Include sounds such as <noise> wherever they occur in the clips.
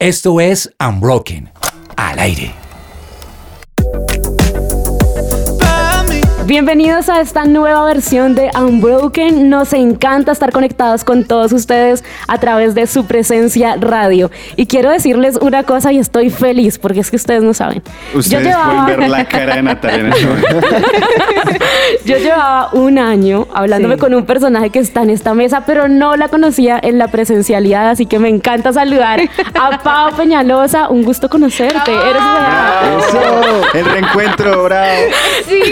Esto es Unbroken, al aire. Bienvenidos a esta nueva versión de Unbroken. Nos encanta estar conectados con todos ustedes a través de su presencia radio. Y quiero decirles una cosa y estoy feliz porque es que ustedes no saben. Ustedes llevaba... pueden ver la <laughs> cara de Natalia en este. <laughs> Yo llevaba un año hablándome con un personaje que está en esta mesa, pero no la conocía en la presencialidad, así que me encanta saludar a <laughs> Pau Peñalosa. Un gusto conocerte. Eres Eso, el reencuentro, bravo. Sí,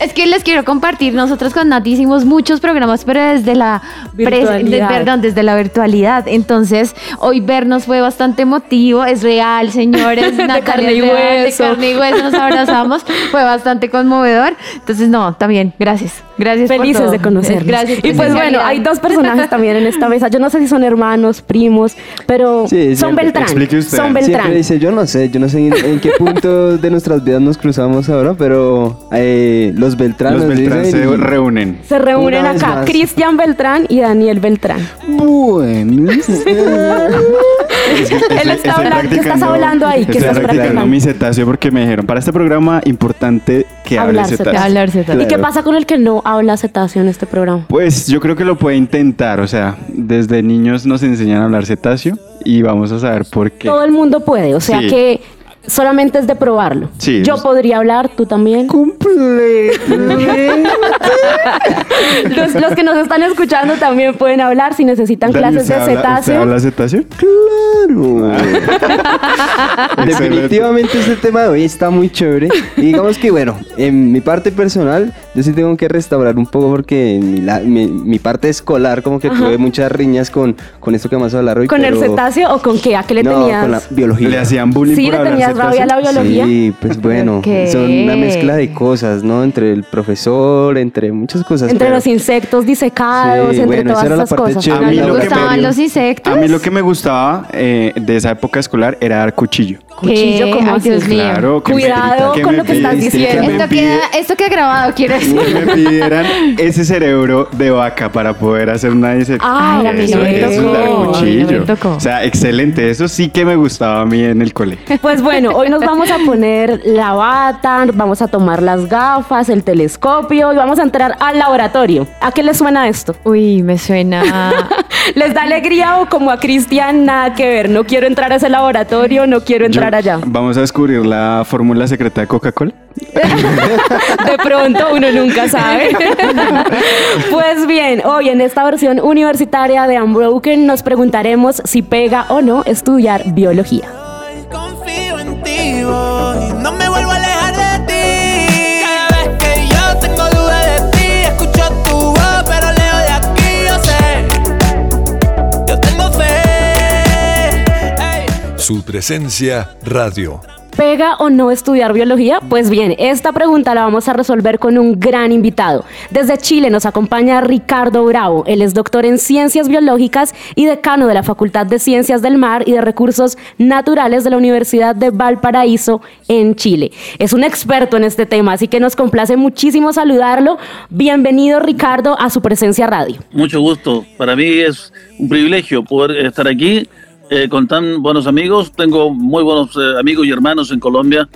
es que les quiero compartir, nosotros con Nati hicimos muchos programas, pero desde la virtualidad. perdón, desde la virtualidad. Entonces, hoy vernos fue bastante emotivo, es real, señores. <laughs> de carne y hueso. De carne y hueso, nos abrazamos, fue bastante conmovedor. Entonces, no, también, gracias. Gracias Felices de conocer. Gracias. Y pues bueno, hay dos personajes también en esta mesa. Yo no sé si son hermanos, primos, pero son Beltrán. Son Beltrán. dice, yo no sé, yo no sé en, qué punto de nuestras vidas nos cruzamos ahora, pero eh, los Beltrán, los Beltrán se reúnen. Se reúnen acá. Cristian Beltrán y Daniel Beltrán. Bueno. <laughs> Él está hablando, ¿qué estás hablando ahí? ¿Qué estás practicando mi cetáceo porque me dijeron, para este programa importante que hable cetáceo. ¿Y qué pasa con el que no habla cetáceo en este programa? Pues yo creo que lo puede intentar, o sea, desde niños nos enseñan a hablar cetáceo y vamos a saber por qué. Todo el mundo puede, o sea que solamente es de probarlo. Sí, Yo podría hablar, tú también. Completamente. <laughs> los, los, que nos están escuchando también pueden hablar si necesitan clases de cetáceo. ¿Habla cetáceo? Claro. <laughs> Definitivamente este tema de hoy está muy chévere. Y digamos que, bueno, en mi parte personal, yo sí tengo que restaurar un poco porque mi, parte escolar, como que tuve muchas riñas con, con esto que vamos a hablar hoy. ¿Con el cetáceo o con qué? ¿A qué le no, tenías? con la biología. Le hacían bullying sí, por le tenías rabia a la biología. Sí, pues bueno, son una mezcla de cosas, ¿no? Entre el profesor, entre muchas cosas. Entre los insectos disecados, entre todas esas cosas. A mí, lo que me, los insectos. A mí lo que me gustaba eh, de esa época escolar era dar cuchillo. Cuchillo, como Dios mío. Claro, Cuidado con lo que estás diciendo. Esto queda, esto queda grabado, quiero decir. Que me pidieran ese cerebro de vaca para poder hacer una disección. Ah, a mí no me tocó. cuchillo. O sea, excelente. Eso sí que me gustaba a mí en el colegio. Pues bueno, hoy nos vamos a <laughs> poner la bata, vamos a tomar las gafas, el telescopio y vamos a entrar al laboratorio. ¿A qué les suena esto? Uy, me suena. <laughs> ¿Les da alegría o como a Cristian nada que ver? No quiero entrar a ese laboratorio, no quiero entrar allá. Vamos a descubrir la fórmula secreta de Coca-Cola. <laughs> de pronto uno nunca sabe. pues bien, hoy en esta versión universitaria de Unbroken nos preguntaremos si pega o no estudiar biología. En ti, no me vuelvo a alejar de ti. Cada vez que yo tengo duda de ti, escucho tu voz, pero leo de aquí, yo sé. Yo tengo fe. Su presencia radio ¿Pega o no estudiar biología? Pues bien, esta pregunta la vamos a resolver con un gran invitado. Desde Chile nos acompaña Ricardo Bravo. Él es doctor en ciencias biológicas y decano de la Facultad de Ciencias del Mar y de Recursos Naturales de la Universidad de Valparaíso en Chile. Es un experto en este tema, así que nos complace muchísimo saludarlo. Bienvenido Ricardo a su presencia radio. Mucho gusto. Para mí es un privilegio poder estar aquí eh, con tan buenos amigos. Tengo muy buenos eh, amigos y hermanos en Colombia,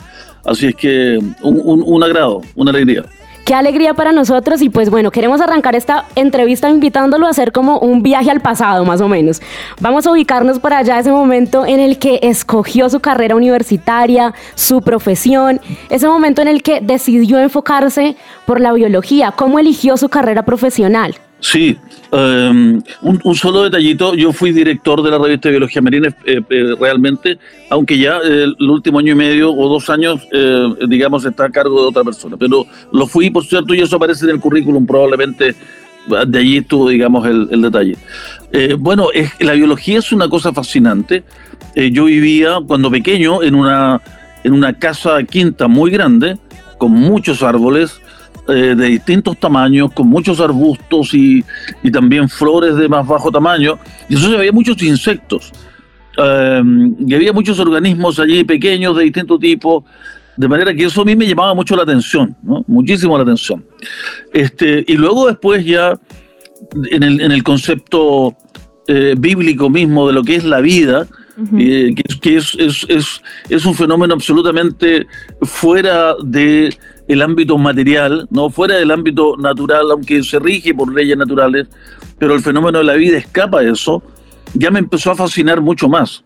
así es que un, un, agrado, una alegría. Qué alegría para nosotros y pues bueno, queremos arrancar esta entrevista invitándolo a hacer como un viaje al pasado más o menos. Vamos a ubicarnos para allá ese momento en el que escogió su carrera universitaria, su profesión, ese momento en el que decidió enfocarse por la biología, cómo eligió su carrera profesional. Sí, em, un, solo detallito, yo fui director de la revista de Biología Marina eh, eh, realmente, aunque ya el último año y medio o dos años, eh, digamos, está a cargo de otra persona, pero lo fui, por cierto, y eso aparece en el currículum, probablemente de allí estuvo, digamos, el, detalle. bueno, la biología es una cosa fascinante. yo vivía cuando pequeño en una, en una casa quinta muy grande, con muchos árboles, eh, de distintos tamaños, con muchos arbustos y, y, también flores de más bajo tamaño. Y eso había muchos insectos. Eh, y había muchos organismos allí pequeños de distinto tipo, de manera que eso a mí me llamaba mucho la atención, ¿no? muchísimo la atención. Este, y luego después ya, en el, en el concepto eh, bíblico mismo de lo que es la vida, que, es, es, es, es, un fenómeno absolutamente fuera de el ámbito material, no fuera del ámbito natural, aunque se rige por leyes naturales, pero el fenómeno de la vida escapa de eso, ya me empezó a fascinar mucho más.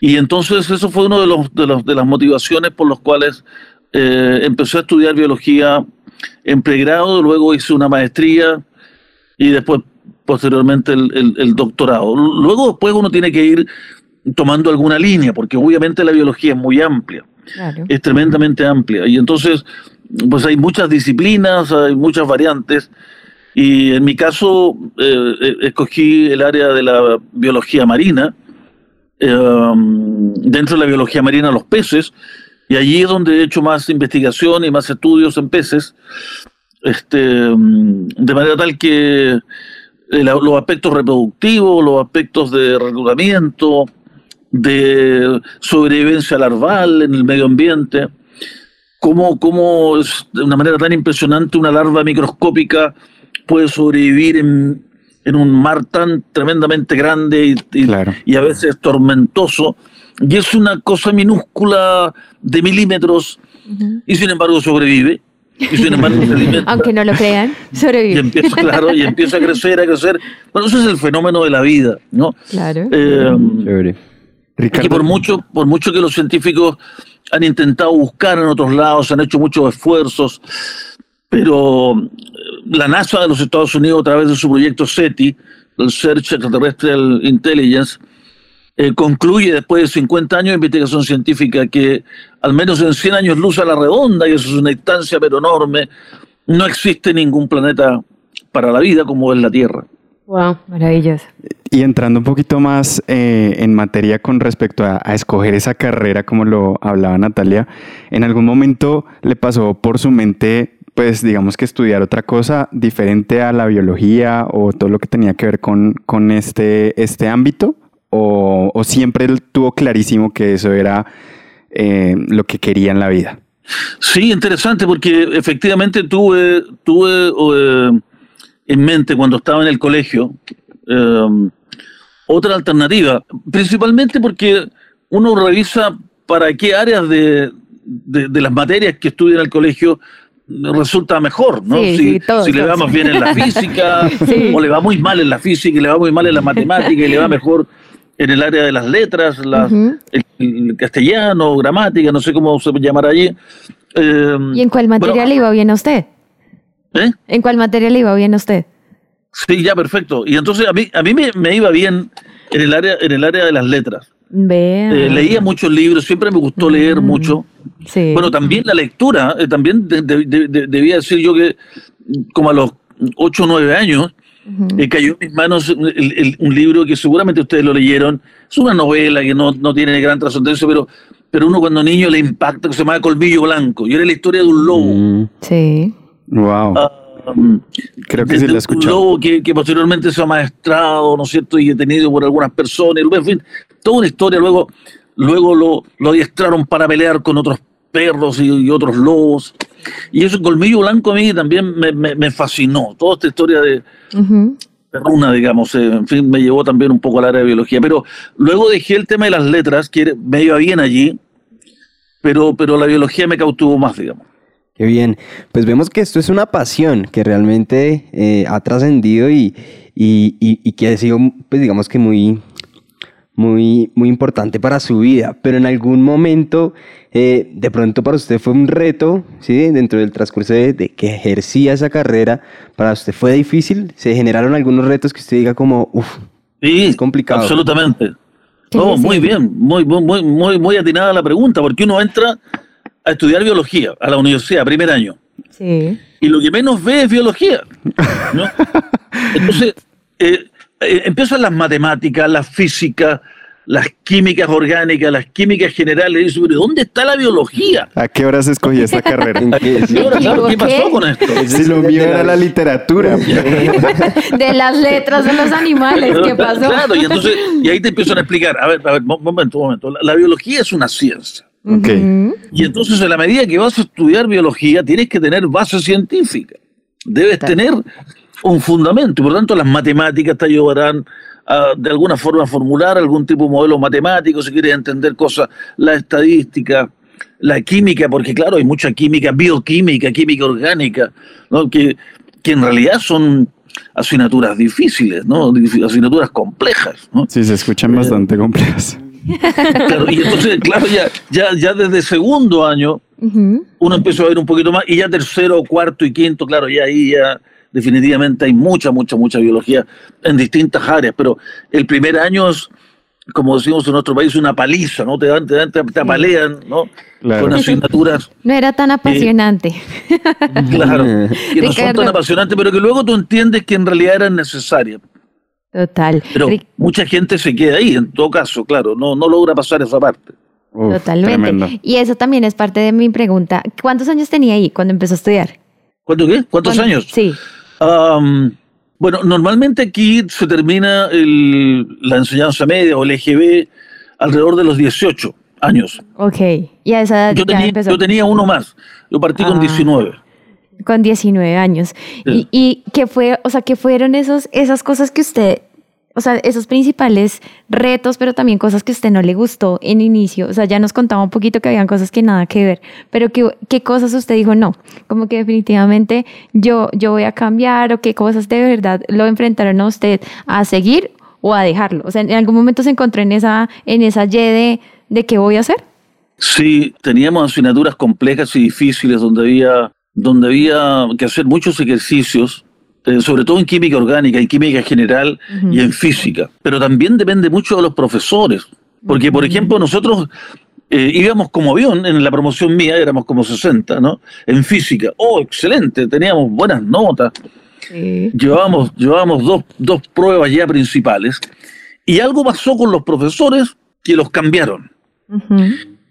Y entonces eso fue una de, los, de las motivaciones por las cuales eh, empecé a estudiar biología en pregrado, luego hice una maestría y después posteriormente el, el, doctorado. Luego después uno tiene que ir tomando alguna línea, porque obviamente la biología es muy amplia, es tremendamente amplia. Y entonces, pues hay muchas disciplinas, hay muchas variantes. Y en mi caso, eh, eh, escogí el área de la biología marina, dentro de la biología marina los peces, y allí es donde he hecho más investigación y más estudios en peces, este, de manera tal que eh, los aspectos reproductivos, los aspectos de reclutamiento, de sobrevivencia larval en el medio ambiente, cómo, cómo es de una manera tan impresionante una larva microscópica puede sobrevivir en, en un mar tan tremendamente grande y, y a veces tormentoso y es una cosa minúscula de milímetros y sin embargo sobrevive. Y sin embargo <laughs> Aunque no lo crean, <laughs> sobrevive. Y empieza, claro, y empieza a crecer, a crecer. Bueno, eso es el fenómeno de la vida, ¿no? Claro. Eh, y por mucho, por mucho que los científicos han intentado buscar en otros lados, han hecho muchos esfuerzos, pero eh, la NASA de los Estados Unidos, a través de su proyecto SETI, el Search Extraterrestrial Intelligence, eh, concluye después de 50 años de investigación científica que al menos en 100 años luz a la redonda, y eso es una distancia pero enorme, no existe ningún planeta para la vida como es la Tierra. Wow, maravilloso. Y entrando un poquito más eh, en materia con respecto a, a, escoger esa carrera, como lo hablaba Natalia, ¿en algún momento le pasó por su mente, pues digamos que estudiar otra cosa diferente a la biología o todo lo que tenía que ver con, con este, este ámbito? o, siempre él tuvo clarísimo que eso era eh, lo que quería en la vida? Sí, interesante, porque efectivamente tuve, tuve eh, en mente cuando estaba en el colegio eh, otra alternativa, principalmente porque uno revisa para qué áreas de, las materias que estudia en el colegio resulta mejor, ¿no? si, le va más bien en la <laughs> física, o le va muy mal en la física, y le va muy mal en la matemática, y le va mejor en el área de las letras, el, castellano, gramática, no sé cómo se llamará allí. Eh, ¿Y en cuál materia le iba bien a usted? ¿Eh? ¿En cuál materia le iba bien a usted? Sí, ya, perfecto. Y entonces a mí, a mí me, iba bien en el área, en el área de las letras. Eh, leía muchos libros, siempre me gustó leer mm, mucho. Sí. Bueno, también la lectura, eh, también debía decir yo que como a los 8 o 9 años, eh, cayó en mis manos un libro que seguramente ustedes lo leyeron. Es una novela que no, no tiene gran trascendencia, pero, pero uno cuando niño le impacta, que se llama Colmillo Blanco. Y era la historia de un lobo. Mm. Sí. Wow. Ah, Creo que sí la Un lobo que, que, posteriormente se ha maestrado, ¿no es cierto? Y detenido por algunas personas. En fin, toda una historia. Luego, luego lo, lo adiestraron para pelear con otros perros y, otros lobos. Y eso, Colmillo Blanco a mí también me, me, fascinó. Toda esta historia de, una, digamos, eh, en fin, me llevó también un poco al área de biología. Pero luego dejé el tema de las letras, que me iba bien allí, pero, pero la biología me cautivó más, digamos. Qué bien. Pues vemos que esto es una pasión que realmente eh, ha trascendido y, y, y, que ha sido, pues digamos que muy, muy, muy importante para su vida, pero en algún momento, eh, de pronto para usted fue un reto, ¿sí? Dentro del transcurso de, que ejercía esa carrera, para usted fue difícil, se generaron algunos retos que usted diga como, uff, es complicado. Absolutamente. No, muy bien, muy, muy, muy, muy atinada la pregunta, porque uno entra a estudiar biología a la universidad, primer año. Sí. Y lo que menos ve es biología. ¿no? <laughs> Entonces, eh, eh, empiezan las matemáticas, la física, las químicas orgánicas, las químicas generales. Y ¿dónde está la biología? ¿A qué horas escogí esta <laughs> carrera? qué, ¿Qué pasó con esto? Si lo mío era la literatura. <laughs> de las letras de los animales, ¿qué pasó? Claro, y, entonces, y ahí te empiezan a explicar. A ver, a ver, momento, momento. La, biología es una ciencia. Okay. Y entonces, en la medida que vas a estudiar biología, tienes que tener base científica. Debes tener un fundamento. Y por lo tanto, las matemáticas te ayudarán de alguna forma formular algún tipo de modelo matemático, si quieres entender cosas, la estadística, la química, porque claro, hay mucha química, bioquímica, química orgánica, ¿no? que, que en realidad son asignaturas difíciles, ¿no? asignaturas complejas. ¿no? Sí, se escuchan eh, bastante complejas. Claro, y entonces, claro, ya, ya, ya desde segundo año uno empezó a ver un poquito más, y ya tercero, cuarto y quinto, claro, ya ahí ya definitivamente hay mucha, mucha, mucha biología en distintas áreas, pero el primer año es, como decimos en nuestro país, una paliza, ¿no? Te, dan, te, te, apalean, ¿no? Con asignaturas. No era tan apasionante. claro, <laughs> que no son tan apasionantes, pero que luego tú entiendes que en realidad eran necesarias. Total. Pero mucha gente se queda ahí, en todo caso, claro, no, no logra pasar esa parte. Totalmente. Y eso también es parte de mi pregunta. ¿Cuántos años tenía ahí cuando empezó a estudiar? ¿Cuánto qué? ¿Cuántos años? Sí. bueno, normalmente aquí se termina la enseñanza media o el EGB alrededor de los 18 años. Ok. ¿Y a esa edad yo tenía, empezó? Yo tenía uno más. Yo partí con 19. Ah, con 19 años. ¿Y, ¿Y, qué fue, o sea, qué fueron esos, esas cosas que usted o sea, esos principales retos, pero también cosas que a usted no le gustó en inicio. O sea, ya nos contaba un poquito que habían cosas que nada que ver, pero ¿qué, qué cosas usted dijo no? Como que definitivamente yo, yo voy a cambiar o qué cosas de verdad lo enfrentaron a usted a seguir o a dejarlo. O sea, en algún momento se encontró en esa, en esa Y de, de qué voy a hacer. Sí, teníamos asignaturas complejas y difíciles donde había, donde había que hacer muchos ejercicios eh, sobre todo en química orgánica, en química general y en física. Pero también depende mucho de los profesores. Porque, por ejemplo, nosotros eh, íbamos como avión, en la promoción mía éramos como 60, ¿no? En física. Oh, excelente, teníamos buenas notas. Llevábamos, llevábamos dos, dos pruebas ya principales. Y algo pasó con los profesores que los cambiaron.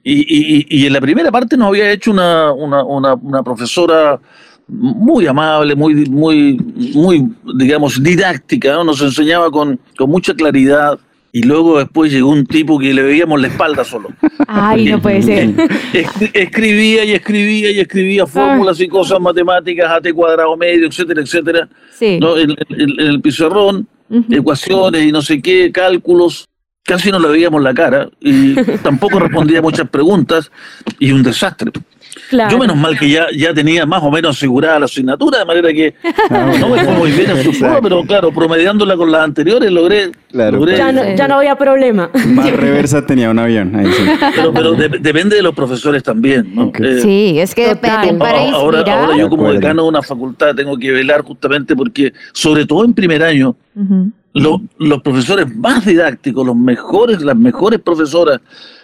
y, y, y, en la primera parte nos había hecho una, una, una, una profesora muy amable, muy, muy, muy, digamos, didáctica, ¿no? nos enseñaba con, con mucha claridad. Y luego después llegó un tipo que le veíamos la espalda solo. Ay, no puede ser. Escribía y escribía y escribía fórmulas y cosas matemáticas, AT cuadrado medio, etcétera, etcétera. Sí. ¿no? En, el pizarrón, ecuaciones y no sé qué, cálculos. Casi no le veíamos la cara y tampoco respondía muchas preguntas y un desastre. Yo menos mal que ya, ya tenía más o menos asegurada la asignatura, de manera que no me fue muy bien en su prueba, pero claro, promediándola con las anteriores logré... ya, no, ya, no, había problema. Más <laughs> reversa tenía un avión. Ahí sí. Pero, pero depende de los profesores también. ¿no? Eh, sí, es que depende para ahora, ahora, yo como decano de una facultad tengo que velar justamente porque, sobre todo en primer año, los profesores más didácticos, los mejores, las mejores profesoras,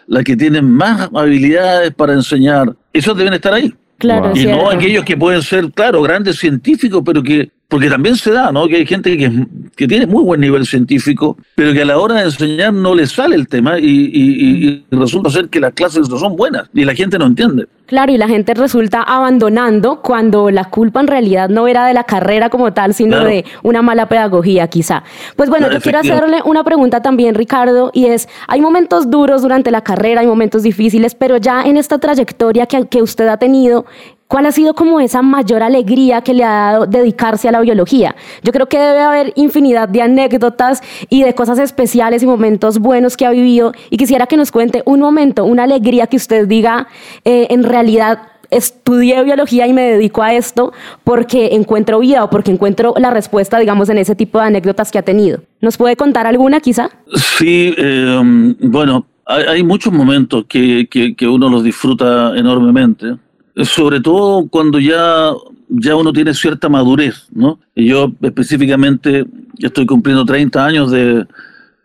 las que tienen más habilidades para enseñar, esos deben estar ahí. Claro, y no aquellos que pueden ser, claro, grandes científicos, pero que porque también se da, ¿no? Que hay gente que, que, tiene muy buen nivel científico, pero que a la hora de enseñar no le sale el tema y, resulta ser que las clases no son buenas y la gente no entiende. Claro, y la gente resulta abandonando cuando la culpa en realidad no era de la carrera como tal, sino de una mala pedagogía quizá. Pues bueno, yo quiero hacerle una pregunta también, Ricardo, y es, hay momentos duros durante la carrera, hay momentos difíciles, pero ya en esta trayectoria que, que usted ha tenido, ¿Cuál ha sido como esa mayor alegría que le ha dado dedicarse a la biología? Yo creo que debe haber infinidad de anécdotas y de cosas especiales y momentos buenos que ha vivido y quisiera que nos cuente un momento, una alegría que usted diga, eh, en realidad estudié biología y me dedico a esto porque encuentro vida o porque encuentro la respuesta, digamos, en ese tipo de anécdotas que ha tenido. ¿Nos puede contar alguna quizá? Sí, eh, bueno, hay, muchos momentos que, que uno los disfruta enormemente sobre todo cuando ya, ya uno tiene cierta madurez, ¿no? Y yo específicamente estoy cumpliendo 30 años de,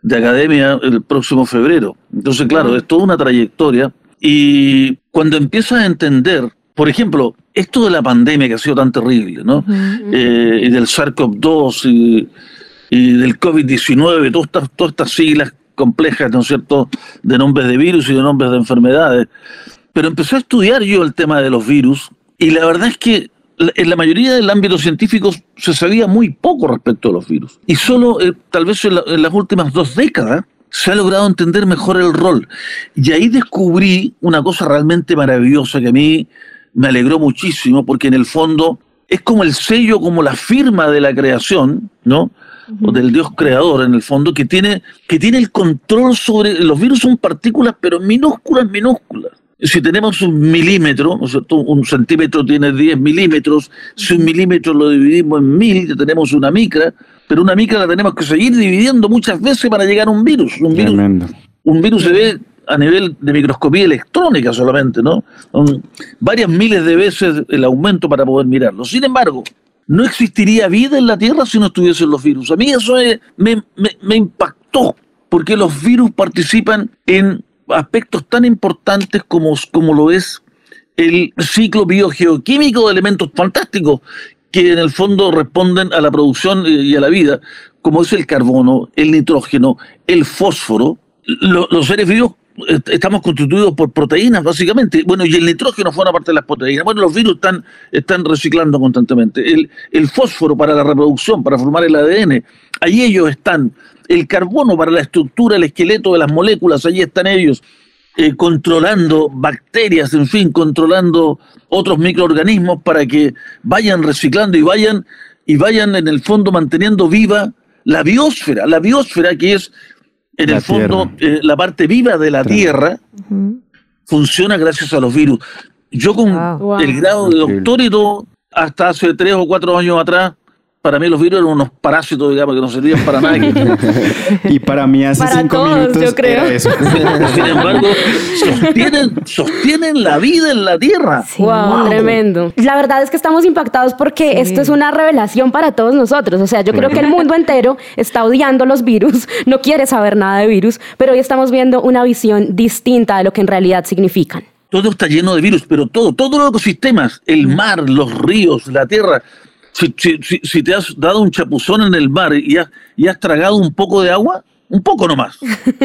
de academia el próximo febrero. Entonces, claro, es toda una trayectoria. Y cuando empiezas a entender, por ejemplo, esto de la pandemia que ha sido tan terrible, ¿no? Eh, y del SARS-CoV-2 y, y, del COVID-19, todas estas, todas estas siglas complejas, ¿no es cierto?, de nombres de virus y de nombres de enfermedades. Pero empecé a estudiar yo el tema de los virus y la verdad es que en la mayoría del ámbito científico se sabía muy poco respecto a los virus. Y solo, eh, tal vez en, las últimas dos décadas, se ha logrado entender mejor el rol. Y ahí descubrí una cosa realmente maravillosa que a mí me alegró muchísimo, porque en el fondo es como el sello, como la firma de la creación, ¿no? o del Dios creador en el fondo, que tiene, que tiene el control sobre, los virus son partículas, pero minúsculas, minúsculas. Si tenemos un milímetro, un centímetro tiene 10 milímetros, si un milímetro lo dividimos en mil, ya tenemos una micra, pero una micra la tenemos que seguir dividiendo muchas veces para llegar a un virus. Un virus, un virus se ve a nivel de microscopía electrónica solamente, ¿no? Son varias miles de veces el aumento para poder mirarlo. Sin embargo, no existiría vida en la Tierra si no estuviesen los virus. A mí eso me, me impactó, porque los virus participan en aspectos tan importantes como, como lo es el ciclo biogeoquímico de elementos fantásticos que en el fondo responden a la producción y a la vida, como es el carbono, el nitrógeno, el fósforo. los seres vivos estamos constituidos por proteínas, básicamente. Bueno, y el nitrógeno forma parte de las proteínas. Bueno, los virus están, están reciclando constantemente. El, el fósforo para la reproducción, para formar el ADN, ahí ellos están. El carbono para la estructura, el esqueleto de las moléculas, allí están ellos. Eh, controlando bacterias, en fin, controlando otros microorganismos para que vayan reciclando y vayan, y vayan en el fondo manteniendo viva la biosfera, la biosfera que es en el fondo eh, la parte viva de la Tierra, funciona gracias a los virus. Yo con el grado de doctor y todo, hasta hace tres o cuatro años atrás, para mí los virus eran unos parásitos, digamos, que no servían para nadie. <laughs> y para mí hace para cinco minutos yo creo. eso. <laughs> Sin embargo, sostienen, la vida en la Tierra. wow, tremendo. La verdad es que estamos impactados porque esto es una revelación para todos nosotros. O sea, yo creo que el mundo entero está odiando los virus, <laughs> no quiere saber nada de virus, pero hoy estamos viendo una visión distinta de lo que en realidad significan todo está lleno de virus, pero todo, todos los ecosistemas, el mar, los ríos, la tierra, si, te has dado un chapuzón en el mar y has, y has tragado un poco de agua, un poco nomás.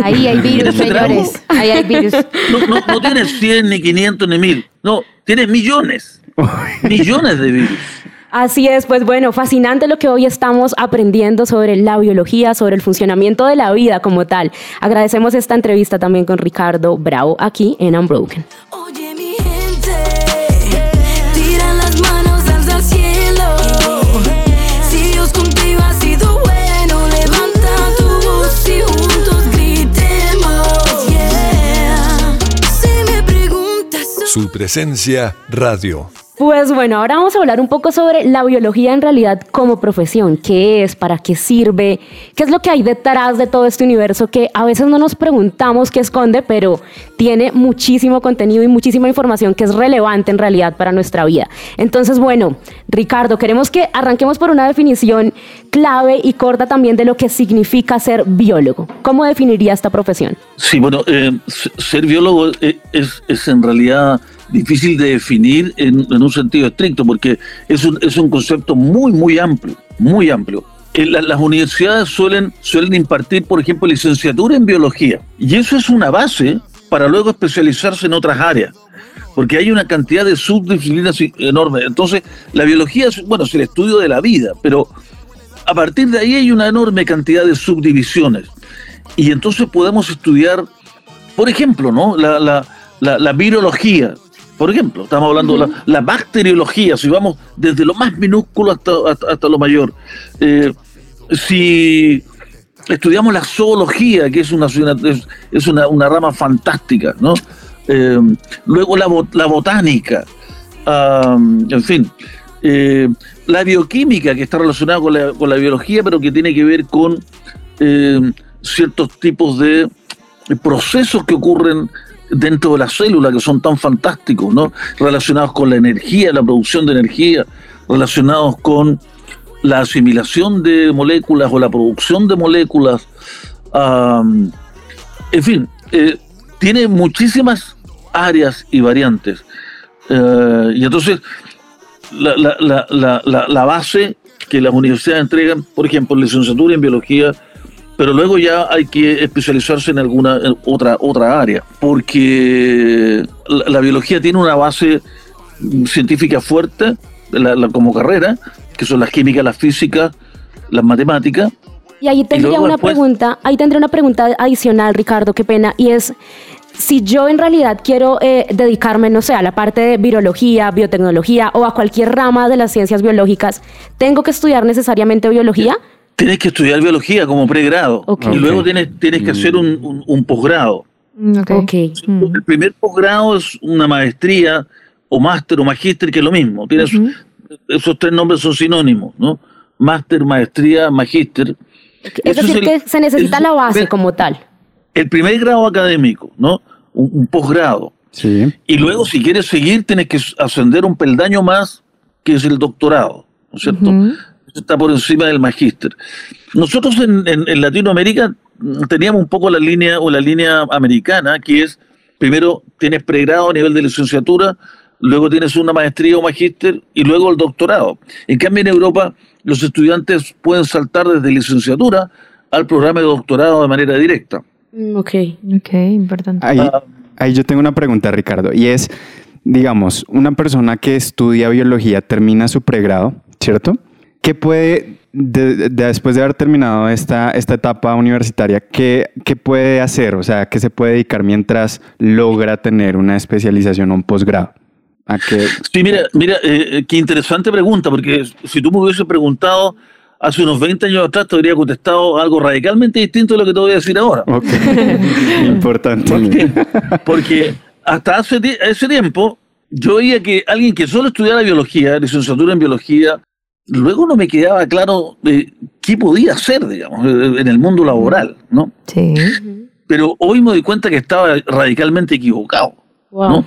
Ahí hay virus, señores. Ahí hay virus. No, no, tienes 100, ni 500, ni 1000. No, tienes millones. millones de virus. Así es, pues bueno, fascinante lo que hoy estamos aprendiendo sobre la biología, sobre el funcionamiento de la vida como tal. Agradecemos esta entrevista también con Ricardo Bravo aquí en Unbroken. Su presencia radio. Pues bueno, ahora vamos a hablar un poco sobre la biología en realidad como profesión. ¿Qué es? ¿Para qué sirve? ¿Qué es lo que hay detrás de todo este universo que a veces no nos preguntamos qué esconde, pero tiene muchísimo contenido y muchísima información que es relevante en realidad para nuestra vida? Entonces, bueno, Ricardo, queremos que arranquemos por una definición clave y corta también de lo que significa ser biólogo. ¿Cómo definiría esta profesión? Sí, bueno, eh, ser biólogo eh, es, en realidad difícil de definir en, un sentido estricto, porque es un, es un concepto muy, muy amplio, muy amplio. Eh, las universidades suelen, suelen impartir, por ejemplo, licenciatura en biología, y eso es una base para luego especializarse en otras áreas, porque hay una cantidad de subdisciplinas enorme. Entonces, la biología es, bueno, es el estudio de la vida, pero a partir de ahí hay una enorme cantidad de subdivisiones. Y entonces podemos estudiar, por ejemplo, ¿no? la, la, la, la virología, por ejemplo, estamos hablando de la, bacteriología, si vamos desde lo más minúsculo hasta, hasta, lo mayor. Eh, si estudiamos la zoología, que es una, es, una, rama fantástica, ¿no? Eh, luego la, la botánica, en fin, eh, la bioquímica, que está relacionada con la, con la, biología, pero que tiene que ver con ciertos tipos de procesos que ocurren dentro de la célula que son tan fantásticos, ¿no? Relacionados con la energía, la producción de energía, relacionados con la asimilación de moléculas o la producción de moléculas. en fin, eh, tiene muchísimas áreas y variantes. Eh, y entonces, la, la, la, la, base que las universidades entregan, por ejemplo, licenciatura en biología, pero luego ya hay que especializarse en alguna otra, otra área, porque la, biología tiene una base científica fuerte como carrera, que son las químicas, las físicas, las matemáticas. Y ahí tendría una pregunta, ahí tendría una pregunta adicional, Ricardo, qué pena, y es si yo en realidad quiero eh, dedicarme, no sé, a la parte de virología, biotecnología o a cualquier rama de las ciencias biológicas, ¿tengo que estudiar necesariamente biología? tienes que estudiar biología como pregrado y luego tienes, tienes que hacer un, un, posgrado. Mm, okay. El primer posgrado es una maestría o máster o magíster, que es lo mismo. Tienes, Esos tres nombres son sinónimos, ¿no? Máster, maestría, magíster. Es decir, que se necesita la base como tal. El primer grado académico, ¿no? Un, posgrado. Sí. Y luego, si quieres seguir, tienes que ascender un peldaño más, que es el doctorado, ¿no es cierto? está por encima del magíster. Nosotros en, Latinoamérica teníamos un poco la línea o la línea americana, que es primero tienes pregrado a nivel de licenciatura, luego tienes una maestría o magíster y luego el doctorado. En cambio en Europa los estudiantes pueden saltar desde licenciatura al programa de doctorado de manera directa. Mm, ok, ok, importante. Ahí, ahí yo tengo una pregunta, Ricardo, y es, digamos, una persona que estudia biología termina su pregrado, ¿cierto? ¿Qué puede, después de haber terminado esta, esta etapa universitaria, ¿qué, ¿qué, puede hacer? O sea, ¿qué se puede dedicar mientras logra tener una especialización o un posgrado? ¿A Sí, mira, mira eh, eh, qué interesante pregunta, porque si tú me hubiese preguntado hace unos 20 años atrás, te habría contestado algo radicalmente distinto de lo que te voy a decir ahora. <laughs> Importante. Porque hasta hace ese tiempo yo veía que alguien que solo estudiara biología, licenciatura en biología, luego no me quedaba claro qué podía hacer, digamos, en el mundo laboral, ¿no? Sí. Pero hoy me doy cuenta que estaba radicalmente equivocado. ¿no?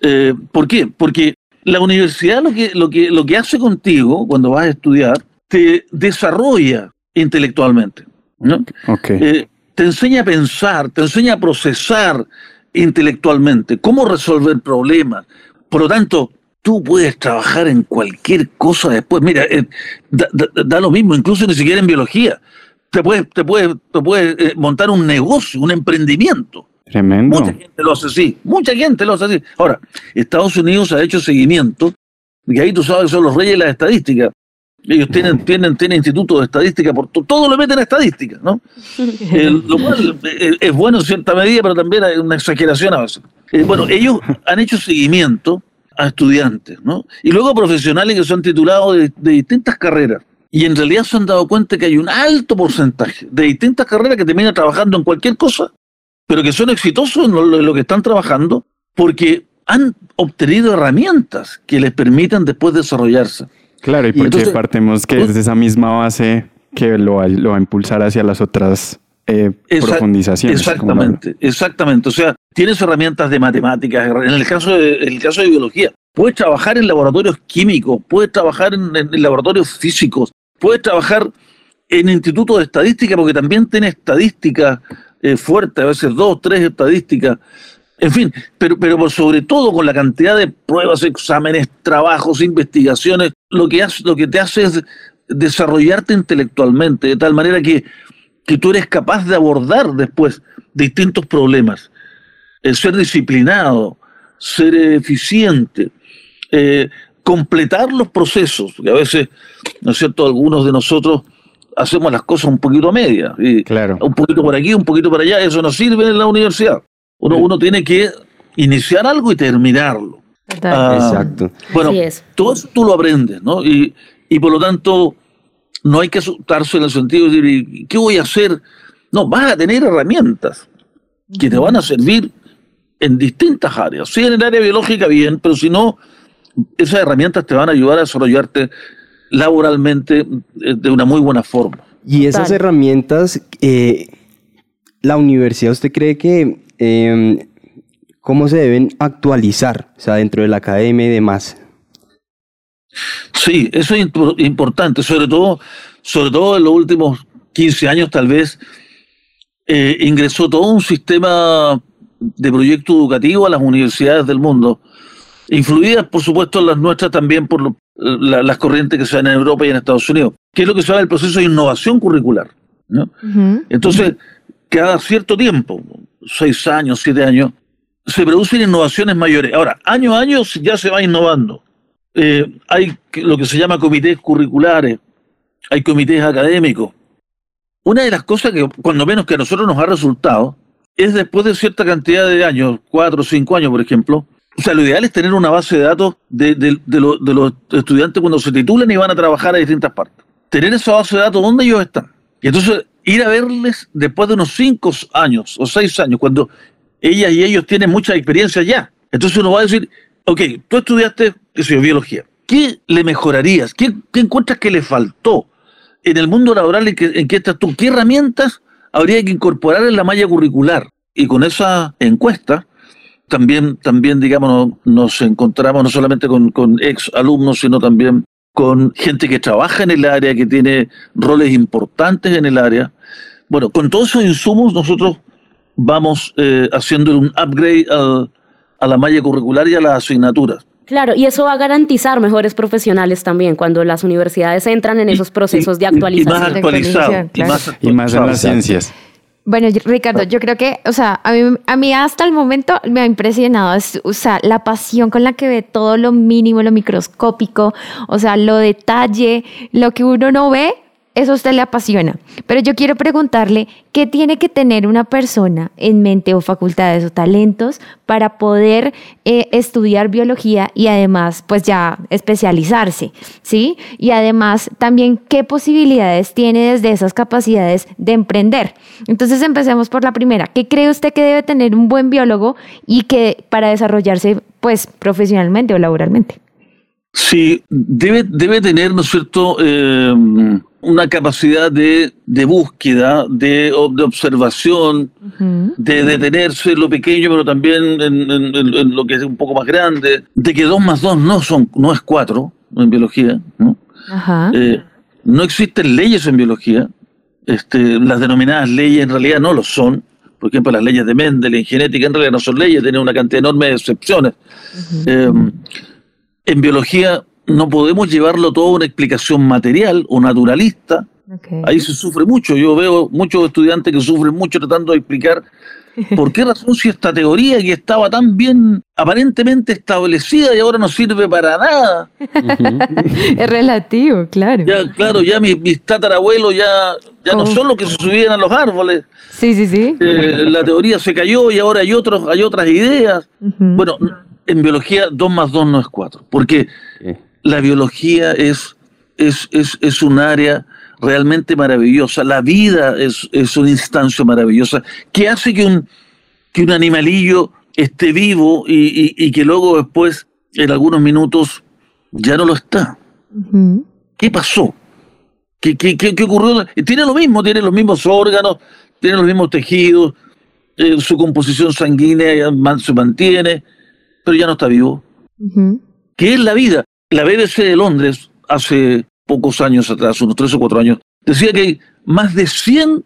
Eh, ¿Por qué? Porque la universidad lo que, lo, que, lo que hace contigo cuando vas a estudiar, te desarrolla intelectualmente. ¿no? Okay. te enseña a pensar, te enseña a procesar intelectualmente, cómo resolver problemas. Por lo tanto, tú puedes trabajar en cualquier cosa después. Mira, eh, da, lo mismo, incluso ni siquiera en biología. Te puedes, te puedes, te puedes eh, montar un negocio, un emprendimiento. Tremendo. Mucha gente lo hace así, mucha gente lo hace así. Ahora, Estados Unidos ha hecho seguimiento, y ahí tú sabes que son los reyes de la estadística. Ellos tienen, tienen, tienen institutos de estadística, por todo lo meten a estadística, ¿no? <laughs> lo cual eh, es bueno en cierta medida, pero también hay una exageración a veces. bueno, ellos han hecho seguimiento a estudiantes, ¿no? Y luego a profesionales que son titulados de, distintas carreras. Y en realidad se han dado cuenta que hay un alto porcentaje de distintas carreras que terminan trabajando en cualquier cosa, pero que son exitosos en lo, que están trabajando porque han obtenido herramientas que les permitan después desarrollarse. Claro, y porque partimos que es de esa misma base que lo lo va a impulsar hacia las otras eh, profundizaciones. Exactamente, exactamente. O sea, tienes herramientas de matemáticas, en el caso de, el caso de biología, puedes trabajar en laboratorios químicos, puedes trabajar en, laboratorios físicos, puedes trabajar en institutos de estadística, porque también tiene estadística eh, fuerte, a veces dos, tres estadísticas. En fin, pero, pero sobre todo con la cantidad de pruebas, exámenes, trabajos, investigaciones, lo que, hace, lo que te hace es desarrollarte intelectualmente, de tal manera que que tú eres capaz de abordar después distintos problemas. Eh, ser disciplinado, ser eficiente, eh, completar los procesos, que a veces, ¿no es cierto?, algunos de nosotros hacemos las cosas un poquito a media, y claro. un poquito por aquí, un poquito por allá, eso no sirve en la universidad. Uno, uno tiene que iniciar algo y terminarlo. Ah, Exacto. Bueno, todo eso tú lo aprendes, ¿no? Y, y por lo tanto, no hay que asustarse en el sentido de decir, ¿qué voy a hacer? No, vas a tener herramientas que te van a servir en distintas áreas. Sí, en el área biológica, bien, pero si no, esas herramientas te van a ayudar a desarrollarte laboralmente eh, de una muy buena forma. Y esas herramientas, eh, la universidad, ¿usted cree que em, cómo se deben actualizar? O sea, dentro de la academia y demás. Sí, eso es importante, sobre todo, sobre todo en los últimos 15 años tal vez, eh, ingresó todo un sistema de proyecto educativo a las universidades del mundo, influidas por supuesto las nuestras también por las corrientes que se dan en Europa y en Estados Unidos, que es lo que se llama el proceso de innovación curricular. Entonces, cada cierto tiempo, seis años, siete años, se producen innovaciones mayores. Ahora, año a año ya se va innovando. Eh, hay lo que se llama comités curriculares, hay comités académicos. Una de las cosas que, cuando menos que a nosotros nos ha resultado, es después de cierta cantidad de años, cuatro o cinco años, por ejemplo, o sea, lo ideal es tener una base de datos de, los estudiantes cuando se titulan y van a trabajar a distintas partes. tener esa base de datos, ¿dónde ellos están? Y entonces ir a verles después de unos cinco años o seis años, cuando ellas y ellos tienen mucha experiencia ya. Entonces uno va a decir, ok, tú estudiaste, qué biología. ¿Qué le mejorarías? ¿Qué, encuentras que le faltó en el mundo laboral en que, en que estás tú? ¿Qué herramientas habría que incorporar en la malla curricular? Y con esa encuesta, también, también digamos, nos encontramos no solamente con, con ex alumnos, sino también con gente que trabaja en el área, que tiene roles importantes en el área. Bueno, con todos esos insumos nosotros vamos eh, haciendo un upgrade a la malla curricular y a las asignaturas. Claro, y eso va a garantizar mejores profesionales también cuando las universidades entran en esos procesos de actualización. Y más actualizado. Y más en las ciencias. Bueno, Ricardo, yo creo que, o sea, a mí, a mí hasta el momento me ha impresionado, o sea, la pasión con la que ve todo lo mínimo, lo microscópico, o sea, lo detalle, lo que uno no ve, eso a usted le apasiona. Pero yo quiero preguntarle, ¿qué tiene que tener una persona en mente o facultades o talentos para poder eh, estudiar biología y además, pues ya especializarse? ¿Sí? Y además, también, ¿qué posibilidades tiene desde esas capacidades de emprender? Entonces, empecemos por la primera. ¿Qué cree usted que debe tener un buen biólogo y que para desarrollarse, pues, profesionalmente o laboralmente? Sí, debe, debe tener, ¿no es cierto?, eh, una capacidad de, de búsqueda, de, de observación, de detenerse en lo pequeño, pero también en, lo que es un poco más grande, de que dos más dos no, son, no es cuatro en biología. ¿no? Eh, no existen leyes en biología, este, las denominadas leyes en realidad no lo son. Por ejemplo, las leyes de Mendel en genética en realidad no son leyes, tienen una cantidad enorme de excepciones. Eh, en biología no podemos llevarlo todo a una explicación material o naturalista. Ahí se sufre mucho. Yo veo muchos estudiantes que sufren mucho tratando de explicar por qué razón si esta teoría que estaba tan bien aparentemente establecida y ahora no sirve para nada. <laughs> es relativo, claro. Ya, claro, ya mis, tatarabuelos ya, ya no son los que se subían a los árboles. Sí, sí, sí. Eh, la teoría se cayó y ahora hay otros, hay otras ideas. Bueno, en biología 2 más 2 no es 4, porque la biología es, es, es, es un área realmente maravillosa, la vida es, es una instancia maravillosa, que hace que un, que un animalillo esté vivo y, y, que luego después, en algunos minutos, ya no lo está. ¿Qué pasó? ¿Qué, qué, qué, ocurrió? Tiene lo mismo, tiene los mismos órganos, tiene los mismos tejidos, eh, su composición sanguínea se mantiene, pero ya no está vivo. ¿Qué es la vida? La BBC de Londres, hace pocos años atrás, unos tres o cuatro años, decía que hay más de 100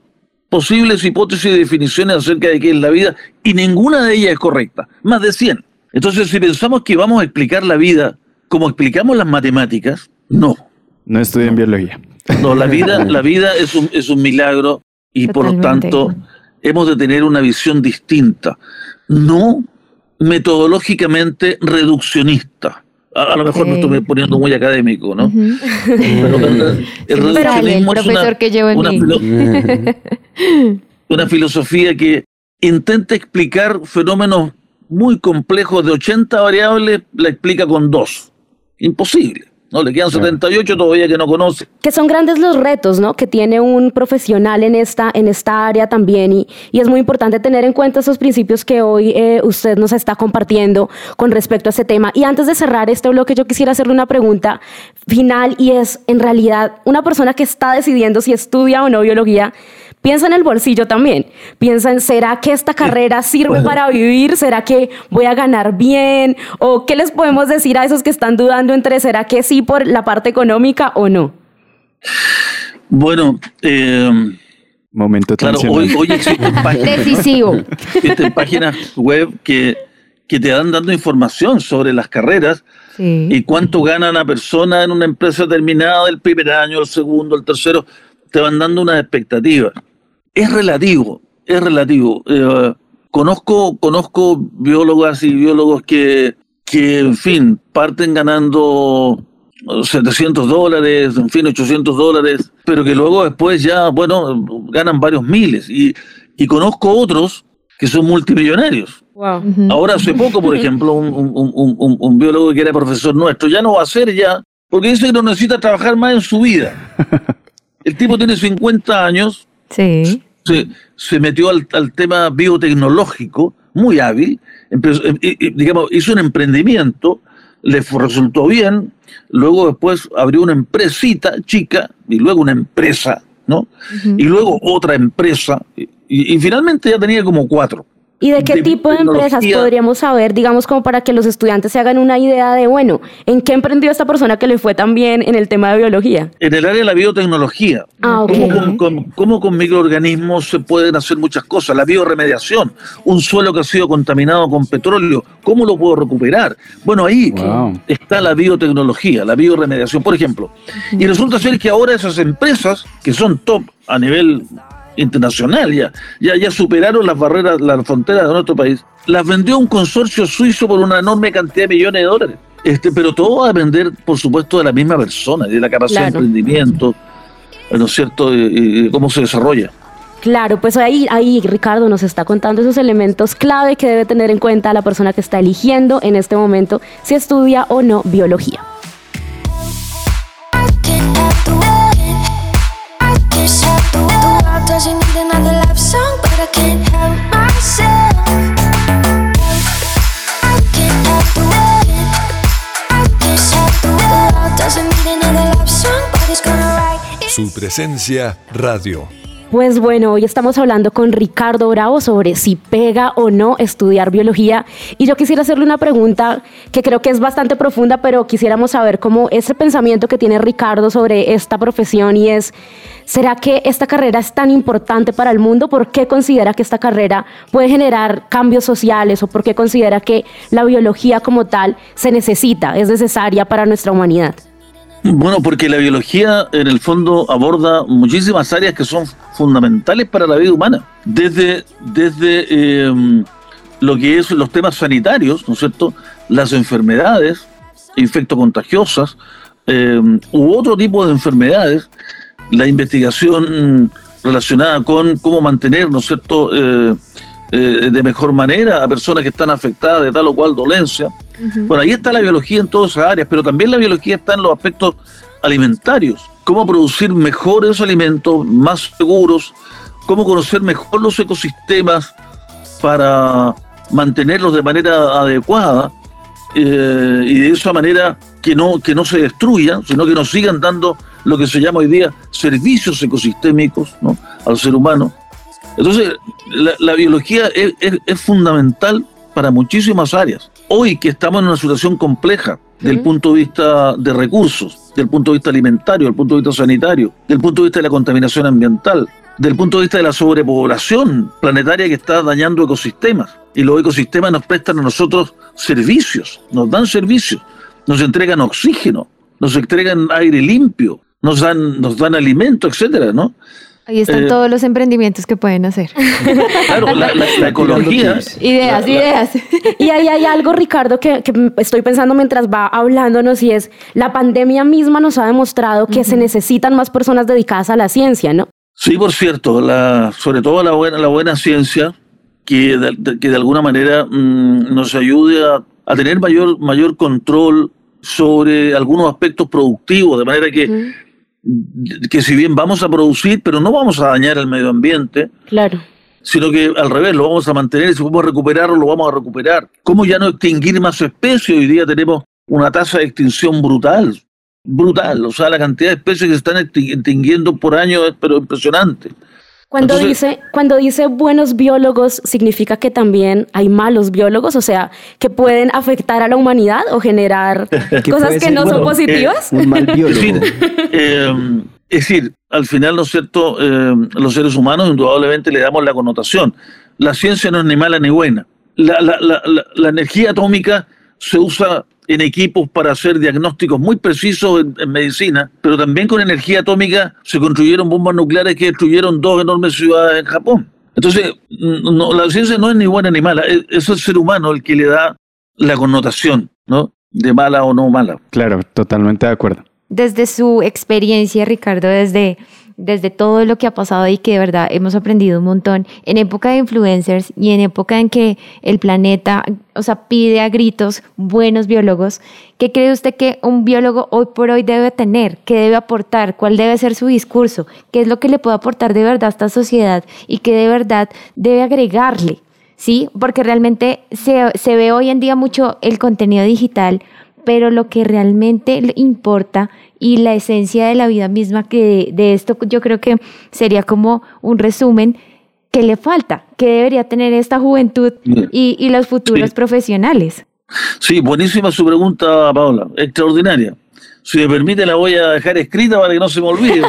posibles hipótesis y definiciones acerca de qué es la vida y ninguna de ellas es correcta. Más de 100. Entonces, si pensamos que vamos a explicar la vida como explicamos las matemáticas, no. No en biología. No, la vida, <laughs> la vida es, un, es un milagro y por lo tanto hemos de tener una visión distinta. No metodológicamente reduccionista. A, lo mejor me estoy poniendo muy académico, ¿no? Pero <laughs> el, reduccionismo es una, que llevo en una, <laughs> una filosofía que intenta explicar fenómenos muy complejos de 80 variables, la explica con dos. Imposible. No, le quedan 78 todavía que no conoce. Que son grandes los retos, ¿no? Que tiene un profesional en esta, en esta área también y, y es muy importante tener en cuenta esos principios que hoy eh, usted nos está compartiendo con respecto a ese tema. Y antes de cerrar este bloque, yo quisiera hacerle una pregunta final y es, en realidad, una persona que está decidiendo si estudia o no biología, Piensa en el bolsillo también. Piensa en, ¿será que esta carrera sirve para vivir? ¿Será que voy a ganar bien? ¿O qué les podemos decir a esos que están dudando entre, ¿será que sí por la parte económica o no? Bueno, eh, momento claro, hoy, hoy existen <laughs> páginas, Decisivo. existen páginas web que, que te dan dando información sobre las carreras y cuánto gana una persona en una empresa terminada del primer año, el segundo, el tercero, te van dando una expectativa es relativo, es relativo. Eh, conozco, conozco biólogas y biólogos que, que, en fin, parten ganando 700 dólares, en fin, 800 dólares, pero que luego después ya, bueno, ganan varios miles. Y, y conozco otros que son multimillonarios. Ahora hace poco, por <laughs> ejemplo, un, un, un, un, biólogo que era profesor nuestro, ya no va a ser ya porque dice que no necesita trabajar más en su vida. <laughs> El tipo tiene 50 años. Sí. Se, metió al, tema biotecnológico, muy hábil. Eh, digamos, hizo un emprendimiento, le resultó bien. Luego después abrió una empresita chica y luego una empresa, ¿no? Y luego otra empresa. y finalmente ya tenía como cuatro. ¿Y de qué tipo de empresas podríamos saber, digamos, como para que los estudiantes se hagan una idea de, bueno, ¿en qué emprendió esta persona que le fue tan bien en el tema de biología? En el área de la biotecnología. Ah, ¿Cómo, con, microorganismos se pueden hacer muchas cosas? La bioremediación, un suelo que ha sido contaminado con petróleo, ¿cómo lo puedo recuperar? Bueno, ahí está la biotecnología, la bioremediación, por ejemplo. Y resulta ser que ahora esas empresas, que son top a nivel internacional ya, ya, ya superaron las barreras, las fronteras de nuestro país, las vendió un consorcio suizo por una enorme cantidad de millones de dólares. Este, pero todo va a depender, por supuesto, de la misma persona, de la capacidad de emprendimiento, ¿no es cierto?, de, cómo se desarrolla. Claro, pues ahí, ahí Ricardo nos está contando esos elementos clave que debe tener en cuenta la persona que está eligiendo en este momento si estudia o no biología. Su presencia radio. Pues bueno, hoy estamos hablando con Ricardo Bravo sobre si pega o no estudiar biología. Y yo quisiera hacerle una pregunta que creo que es bastante profunda, pero quisiéramos saber cómo ese pensamiento que tiene Ricardo sobre esta profesión y es, ¿será que esta carrera es tan importante para el mundo? ¿Por qué considera que esta carrera puede generar cambios sociales o por qué considera que la biología como tal se necesita, es necesaria para nuestra humanidad? Bueno, porque la biología en el fondo aborda muchísimas áreas que son fundamentales para la vida humana, desde, desde em, lo que es los temas sanitarios, ¿no es cierto? Las enfermedades infectocontagiosas eh, u otro tipo de enfermedades, la investigación relacionada con cómo mantener, ¿no es cierto?, eh, eh, de mejor manera a personas que están afectadas de tal o cual dolencia. Bueno, ahí está la biología en todas esas áreas, pero también la biología está en los aspectos alimentarios. Cómo producir mejores alimentos, más seguros, cómo conocer mejor los ecosistemas para mantenerlos de manera adecuada eh, y de esa manera que no, que no se destruyan, sino que nos sigan dando lo que se llama hoy día servicios ecosistémicos ¿no? al ser humano. Entonces, la, biología es, fundamental para muchísimas áreas. Hoy que estamos en una situación compleja del punto de vista de recursos, del punto de vista alimentario, del punto de vista sanitario, del punto de vista de la contaminación ambiental, del punto de vista de la sobrepoblación planetaria que está dañando ecosistemas. Y los ecosistemas nos prestan a nosotros servicios, nos dan servicios, nos entregan oxígeno, nos entregan aire limpio, nos dan, nos dan alimento, etcétera, ¿no? Ahí están eh, todos los emprendimientos que pueden hacer. <laughs> Claro, la, ecología. Ideas, ideas. Y ahí hay algo, Ricardo, que, estoy pensando mientras va hablándonos y es, la pandemia misma nos ha demostrado que se necesitan más personas dedicadas a la ciencia, ¿no? Sí, por cierto, la, sobre todo la buena, la buena ciencia, que de, que de alguna manera mm, nos ayude a, tener mayor, mayor control sobre algunos aspectos productivos, de manera que que si bien vamos a producir, pero no vamos a dañar el medio ambiente. Claro. Sino que al revés, lo vamos a mantener y si podemos recuperarlo, lo vamos a recuperar. ¿Cómo ya no extinguir más especies? Hoy día tenemos una tasa de extinción brutal, brutal. O sea, la cantidad de especies que se están extinguiendo por año es pero impresionante. Cuando, dice, cuando dice buenos biólogos, ¿significa que también hay malos biólogos? O sea, que pueden afectar a la humanidad o generar <laughs> cosas que no son positivas. un mal <laughs> biólogo. Em, es decir, al final, ¿no es cierto? Em, los seres humanos indudablemente le damos la connotación. La ciencia no es ni mala ni buena. La, la, la, la energía atómica se usa en equipos para hacer diagnósticos muy precisos en, medicina, pero también con energía atómica se construyeron bombas nucleares que destruyeron dos enormes ciudades en Japón. Entonces, no, la ciencia no es ni buena ni mala, es, es el ser humano el que le da la connotación, ¿no? De mala o no mala. Claro, totalmente de acuerdo. Desde su experiencia, Ricardo, desde desde todo lo que ha pasado y que de verdad hemos aprendido un montón en época de influencers y en época en que el planeta, o sea, pide a gritos buenos biólogos, ¿qué cree usted que un biólogo hoy por hoy debe tener? ¿Qué debe aportar? ¿Cuál debe ser su discurso? ¿Qué es lo que le puede aportar de verdad a esta sociedad y qué de verdad debe agregarle? ¿Sí? Porque realmente se, se ve hoy en día mucho el contenido digital pero lo que realmente importa y la esencia de la vida misma que de, esto yo creo que sería como un resumen que le falta, que debería tener esta juventud y, los futuros profesionales. Sí, buenísima su pregunta, Paola, extraordinaria. Si me permite, la voy a dejar escrita para que no se me olvide. <laughs>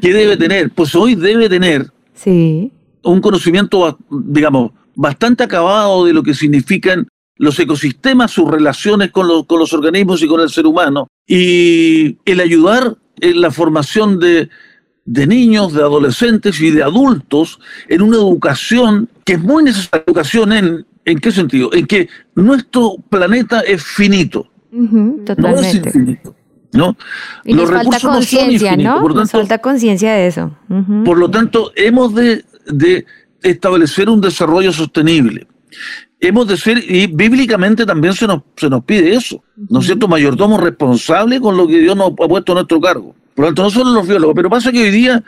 ¿Qué debe tener? Pues hoy debe tener sí. un conocimiento, digamos, bastante acabado de lo que significan los ecosistemas, sus relaciones con, con los organismos y con el ser humano, y el ayudar en la formación de, de niños, de adolescentes y de adultos en una educación que es muy necesaria. Educación en, ¿en qué sentido? En que nuestro planeta es finito. No es infinito. ¿no? Y nos falta conciencia, ¿no? nos falta conciencia de eso. Por lo tanto, hemos de, de establecer un desarrollo sostenible hemos de ser, y bíblicamente también se nos, se nos pide eso, ¿no es cierto? Mayordomo responsable con lo que Dios nos ha puesto a nuestro cargo. Por lo tanto, no solo los biólogos, pero pasa que hoy día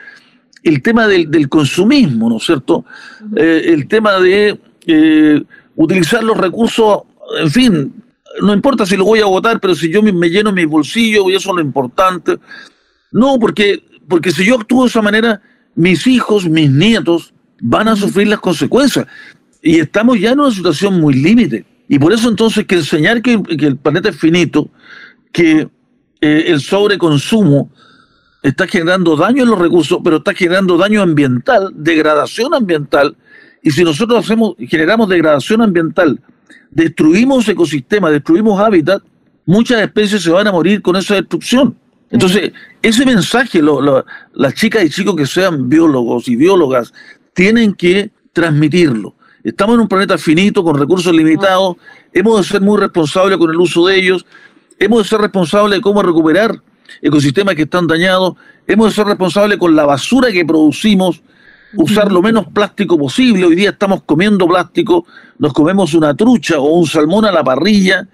el tema del, consumismo, ¿no es cierto? Eh, el tema de eh, utilizar los recursos, en fin, no importa si lo voy a votar, pero si yo me, me lleno mis bolsillos, y eso es lo importante. No, porque, porque si yo actúo de esa manera, mis hijos, mis nietos, van a sufrir las consecuencias. Y estamos ya en una situación muy límite. Y por eso entonces que enseñar que, el planeta es finito, que eh, el sobreconsumo está generando daño en los recursos, pero está generando daño ambiental, degradación ambiental. Y si nosotros hacemos, generamos degradación ambiental, destruimos ecosistemas, destruimos hábitat, muchas especies se van a morir con esa destrucción. Entonces, ese mensaje, las chicas y chicos que sean biólogos y biólogas tienen que transmitirlo. Estamos en un planeta finito, con recursos limitados, hemos de ser muy responsables con el uso de ellos, hemos de ser responsables de cómo recuperar ecosistemas que están dañados, hemos de ser responsables con la basura que producimos, usar lo menos plástico posible. Hoy día estamos comiendo plástico, nos comemos una trucha o un salmón a la parrilla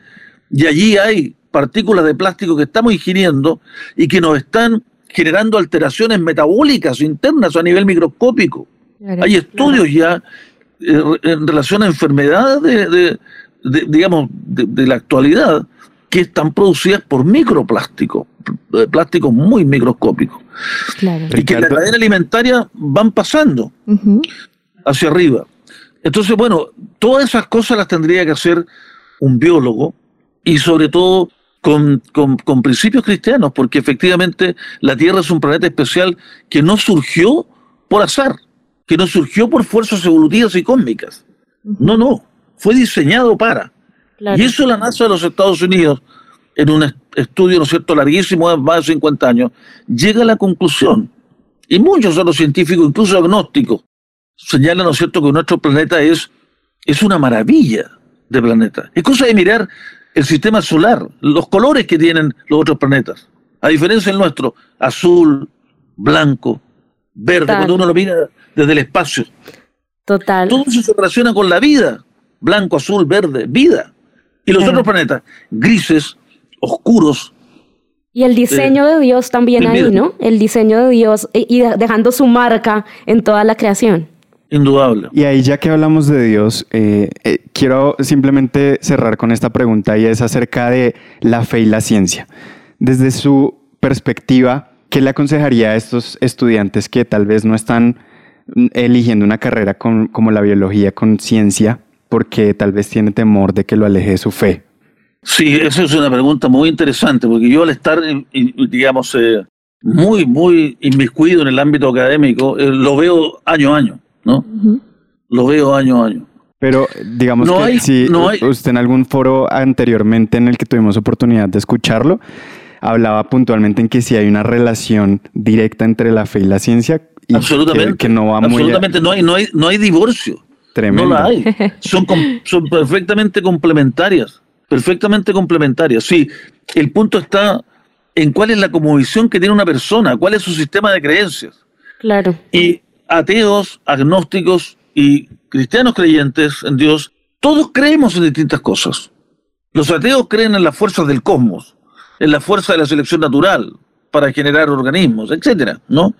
y allí hay partículas de plástico que estamos ingiriendo y que nos están generando alteraciones metabólicas internas a nivel microscópico. Hay estudios ya en relación a enfermedades de, digamos, de, la actualidad que están producidas por microplásticos, plásticos muy microscópicos. Y que en la cadena alimentaria van pasando hacia arriba. Entonces, bueno, todas esas cosas las tendría que hacer un biólogo y sobre todo con, con, principios cristianos, porque efectivamente la Tierra es un planeta especial que no surgió por azar que no surgió por fuerzas evolutivas y cósmicas. No, no, fue diseñado para. Y eso la NASA de los Estados Unidos, en un estudio, ¿no es cierto?, larguísimo, de más de 50 años, llega a la conclusión, y muchos otros científicos, incluso agnósticos, señalan, ¿no es cierto?, que nuestro planeta es, es una maravilla de planeta. Es cosa de mirar el sistema solar, los colores que tienen los otros planetas. A diferencia del nuestro, azul, blanco, verde, cuando uno lo mira desde el espacio. Total. Todo eso se relaciona con la vida. Blanco, azul, verde, vida. Y los otros planetas, grises, oscuros. Y el diseño de Dios también ahí, ¿no? El diseño de Dios y dejando su marca en toda la creación. Indudable. Y ahí ya que hablamos de Dios, eh, eh, quiero simplemente cerrar con esta pregunta y es acerca de la fe y la ciencia. Desde su perspectiva, ¿qué le aconsejaría a estos estudiantes que tal vez no están eligiendo una carrera como la biología con ciencia porque tal vez tiene temor de que lo aleje de su fe? Sí, esa es una pregunta muy interesante, porque yo al estar, digamos, eh, muy, muy inmiscuido en el ámbito académico, eh, lo veo año a año, ¿no? Lo veo año a año. Pero digamos que si usted en algún foro anteriormente en el que tuvimos oportunidad de escucharlo, hablaba puntualmente en que si hay una relación directa entre la fe y la ciencia, absolutamente. Que, no va absolutamente, no hay, no hay, no hay divorcio. Tremendo. No la hay. <laughs> Son, son perfectamente complementarias. Perfectamente complementarias. Sí, el punto está en cuál es la conmovisión que tiene una persona, cuál es su sistema de creencias. Claro. Y ateos, agnósticos y cristianos creyentes en Dios, todos creemos en distintas cosas. Los ateos creen en las fuerzas del cosmos, en la fuerza de la selección natural para generar organismos, etcétera, ¿no?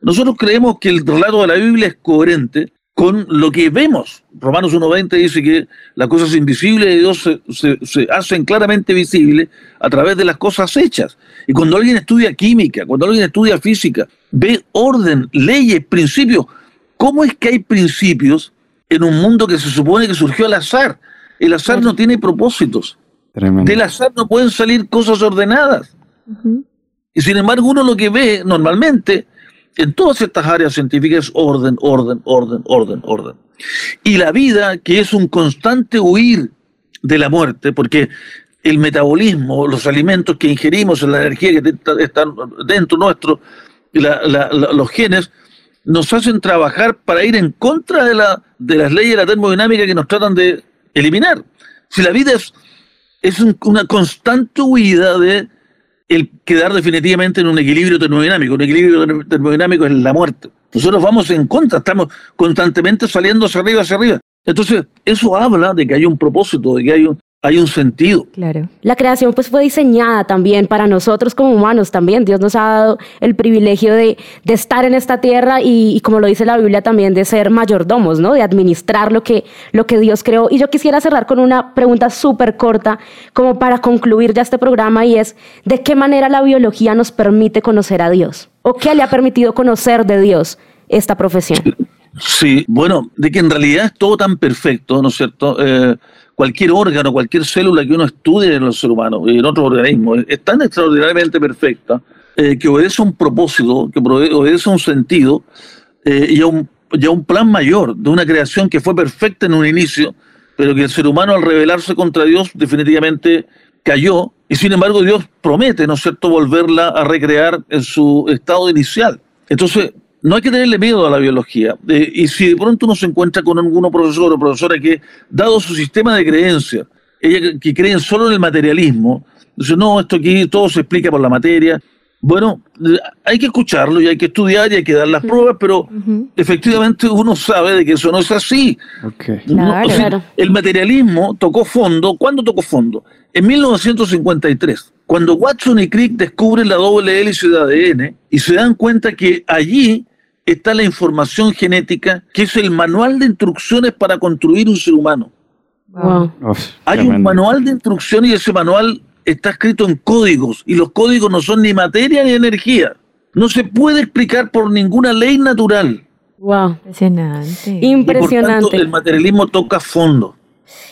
Nosotros creemos que el relato de la Biblia es coherente con lo que vemos. Romanos 1.20 dice que las cosas invisibles de Dios se, hacen claramente visibles a través de las cosas hechas. Y cuando alguien estudia química, cuando alguien estudia física, ve orden, leyes, principios. ¿Cómo es que hay principios en un mundo que se supone que surgió al azar? El azar no tiene propósitos. Del azar no pueden salir cosas ordenadas. Y sin embargo uno lo que ve normalmente en todas estas áreas científicas orden, orden, orden, orden, orden. Y la vida, que es un constante huir de la muerte, porque el metabolismo, los alimentos que ingerimos, la energía que están dentro nuestro, los genes, nos hacen trabajar para ir en contra de, la, de las leyes de la termodinámica que nos tratan de eliminar. Si la vida es, es una constante huida de el quedar definitivamente en un equilibrio termodinámico. Un equilibrio termodinámico es la muerte. Nosotros vamos en contra, estamos constantemente saliendo hacia arriba, hacia arriba. Entonces, eso habla de que hay un propósito, de que hay un, hay un sentido. Claro. La creación pues fue diseñada también para nosotros como humanos también. Dios nos ha dado el privilegio de, estar en esta tierra y, como lo dice la Biblia también de ser mayordomos, ¿no? De administrar lo que, lo que Dios creó. Y yo quisiera cerrar con una pregunta súper corta como para concluir ya este programa y es, ¿de qué manera la biología nos permite conocer a Dios? ¿O qué le ha permitido conocer de Dios esta profesión? Sí, bueno, de que en realidad es todo tan perfecto, ¿no es cierto? Eh, cualquier órgano, cualquier célula que uno estudie en el ser humano y en otros organismos es tan extraordinariamente perfecta eh, que obedece a un propósito, que obedece a un sentido eh, y, a un, un plan mayor de una creación que fue perfecta en un inicio, pero que el ser humano al rebelarse contra Dios definitivamente cayó y sin embargo Dios promete, ¿no es cierto?, volverla a recrear en su estado inicial. Entonces, no hay que tenerle miedo a la biología. Eh, y si de pronto uno se encuentra con alguno profesor o profesora que, dado su sistema de creencia, ella que creen solo en el materialismo, dice, no, esto aquí todo se explica por la materia. Bueno, eh, hay que escucharlo y hay que estudiar y hay que dar las pruebas, pero efectivamente uno sabe de que eso no es así. el materialismo tocó fondo. ¿Cuándo tocó fondo? En 1953, cuando Watson y Crick descubren la doble hélice de ADN y se dan cuenta que allí está la información genética, que es el manual de instrucciones para construir un ser humano. Hay un manual de instrucciones y ese manual está escrito en códigos y los códigos no son ni materia ni energía. No se puede explicar por ninguna ley natural. Wow, impresionante. Impresionante. el materialismo toca fondo.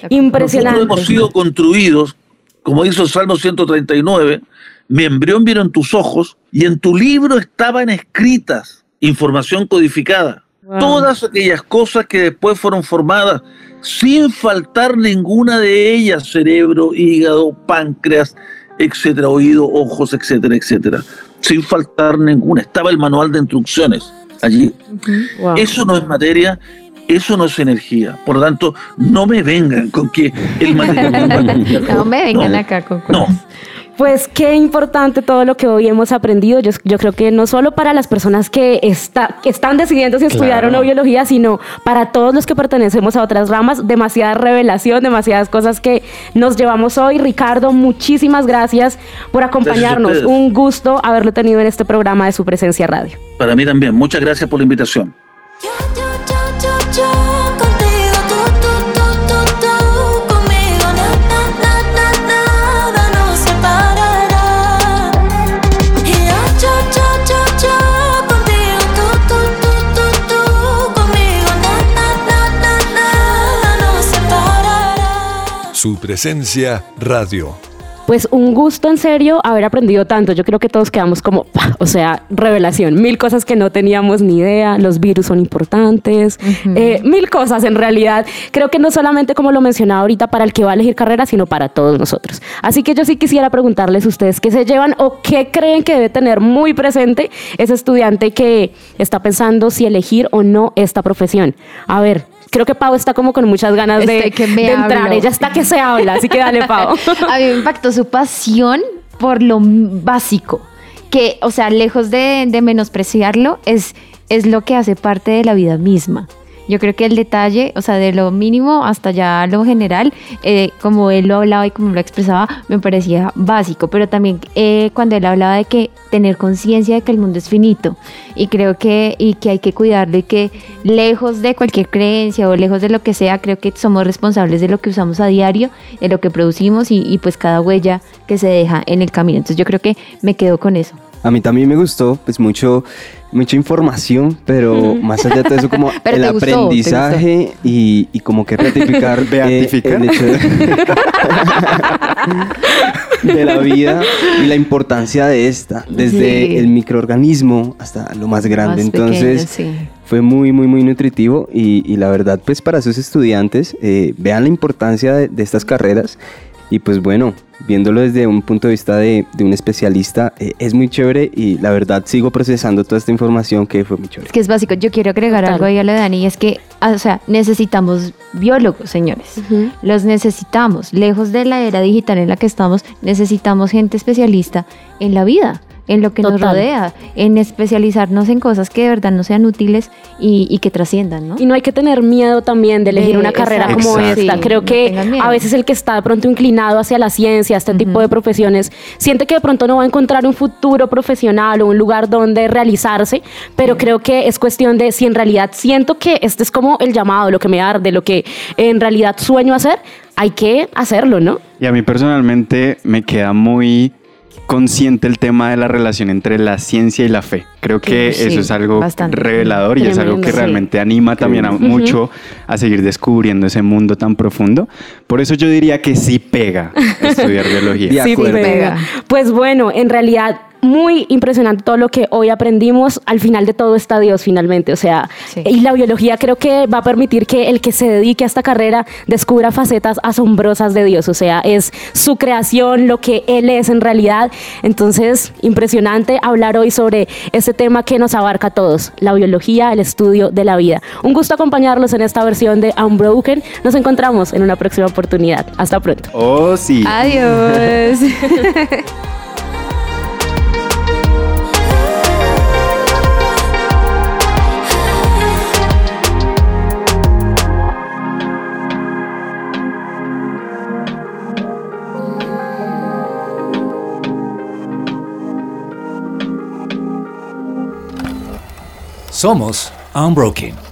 Impresionante. Nosotros hemos sido construidos, como dice el Salmo 139, mi embrión vieron tus ojos y en tu libro estaban escritas información codificada. Todas aquellas cosas que después fueron formadas sin faltar ninguna de ellas, cerebro, hígado, páncreas, etcétera, oído, ojos, etcétera, etcétera. Sin faltar ninguna. Estaba el manual de instrucciones allí. Eso no es materia, eso no es energía. Por lo tanto, no me vengan con que el <laughs> material. no me vengan acá con No, pues qué importante todo lo que hoy hemos aprendido. Yo, creo que no solo para las personas que, están decidiendo si estudiar o no biología, sino para todos los que pertenecemos a otras ramas, demasiada revelación, demasiadas cosas que nos llevamos hoy. Ricardo, muchísimas gracias por acompañarnos. Un gusto haberlo tenido en este programa de su presencia radio. Para mí también. Muchas gracias por la invitación. Su presencia radio. Pues un gusto en serio haber aprendido tanto. Yo creo que todos quedamos como, o sea, revelación. Mil cosas que no teníamos ni idea. Los virus son importantes. Eh, mil cosas en realidad. Creo que no solamente como lo mencionaba ahorita para el que va a elegir carrera, sino para todos nosotros. Así que yo sí quisiera preguntarles a ustedes qué se llevan o qué creen que debe tener muy presente ese estudiante que está pensando si elegir o no esta profesión. A ver, creo que Pau está como con muchas ganas de, entrar. Ella está que se habla, así que dale, Pau. <laughs> A mí me impactó su pasión por lo básico, que, o sea, lejos de, de menospreciarlo, es, es lo que hace parte de la vida misma. Yo creo que el detalle, o sea, de lo mínimo hasta ya lo general, eh, como él lo hablaba y como lo expresaba, me parecía básico, pero también eh, cuando él hablaba de que tener conciencia de que el mundo es finito y creo que, y que hay que cuidarlo y que lejos de cualquier creencia o lejos de lo que sea, creo que somos responsables de lo que usamos a diario, de lo que producimos y, y pues cada huella que se deja en el camino. Entonces yo creo que me quedo con eso. A mí también me gustó, pues mucho, mucha información, pero más allá de eso, como <laughs> el aprendizaje y, y, como que ratificar <laughs> eh, el hecho <laughs> de, la vida y la importancia de esta, desde el microorganismo hasta lo más grande. Entonces, fue muy, muy, muy nutritivo y, y, la verdad, pues para sus estudiantes, eh, vean la importancia de, de estas carreras y pues bueno, viéndolo desde un punto de vista de, un especialista, eh, es muy chévere y la verdad sigo procesando toda esta información que fue muy chévere. Es que es básico. Yo quiero agregar algo ahí a lo de Dani, y es que, ah, o sea, necesitamos biólogos, señores. Los necesitamos. Lejos de la era digital en la que estamos, necesitamos gente especialista en la vida en lo que nos rodea, en especializarnos en cosas que de verdad no sean útiles y, que trasciendan, ¿no? Y no hay que tener miedo también de elegir una carrera como esta. Creo que a veces el que está de pronto inclinado hacia la ciencia, este tipo de profesiones, siente que de pronto no va a encontrar un futuro profesional o un lugar donde realizarse, pero creo que es cuestión de si en realidad siento que este es como el llamado, lo que me arde, lo que en realidad sueño hacer, hay que hacerlo, ¿no? Y a mí personalmente me queda muy consciente el tema de la relación entre la ciencia y la fe. Creo que eso es algo revelador y es algo que realmente anima también a mucho a seguir descubriendo ese mundo tan profundo. Por eso yo diría que sí pega estudiar <laughs> biología. Sí pega. Pues bueno, en realidad muy impresionante todo lo que hoy aprendimos. Al final de todo está Dios finalmente. O sea, y la biología creo que va a permitir que el que se dedique a esta carrera descubra facetas asombrosas de Dios. O sea, es su creación, lo que Él es en realidad. Entonces, impresionante hablar hoy sobre este tema que nos abarca a todos, la biología, el estudio de la vida. Un gusto acompañarlos en esta versión de Unbroken. Nos encontramos en una próxima oportunidad. Hasta pronto. Oh, sí. Adiós. <laughs> Somos Unbroken.